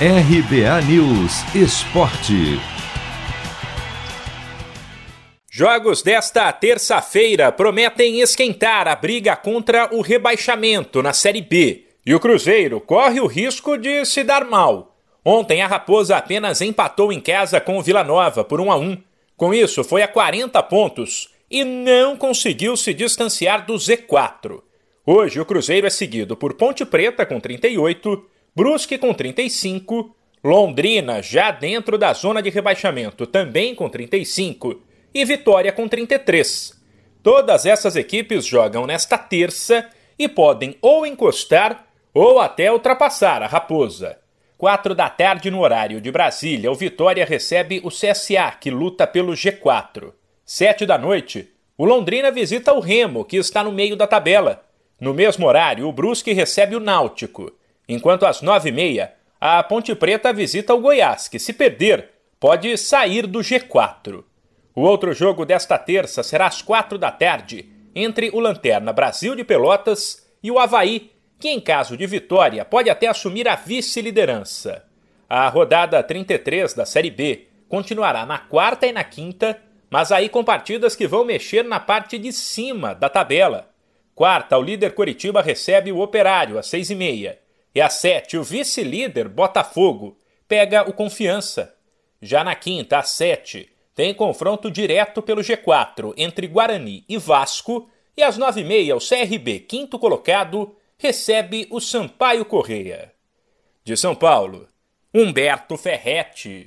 RBA News Esporte. Jogos desta terça-feira prometem esquentar a briga contra o rebaixamento na Série B. E o Cruzeiro corre o risco de se dar mal. Ontem a Raposa apenas empatou em casa com o Vila Nova por 1 a 1. Com isso, foi a 40 pontos e não conseguiu se distanciar do Z4. Hoje o Cruzeiro é seguido por Ponte Preta com 38, Brusque com 35, Londrina já dentro da zona de rebaixamento também com 35 e Vitória com 33. Todas essas equipes jogam nesta terça e podem ou encostar ou até ultrapassar a Raposa. Quatro da tarde no horário de Brasília, o Vitória recebe o CSA, que luta pelo G4. Sete da noite, o Londrina visita o Remo, que está no meio da tabela. No mesmo horário, o Brusque recebe o Náutico enquanto às nove e meia a Ponte Preta visita o Goiás, que se perder pode sair do G4. O outro jogo desta terça será às quatro da tarde, entre o Lanterna Brasil de Pelotas e o Havaí, que em caso de vitória pode até assumir a vice-liderança. A rodada 33 da Série B continuará na quarta e na quinta, mas aí com partidas que vão mexer na parte de cima da tabela. Quarta, o líder Coritiba recebe o Operário às seis e meia. E a 7, o vice-líder Botafogo pega o Confiança. Já na quinta, a 7, tem confronto direto pelo G4 entre Guarani e Vasco. E às 9h30, o CRB, quinto colocado, recebe o Sampaio Correia. De São Paulo, Humberto Ferretti.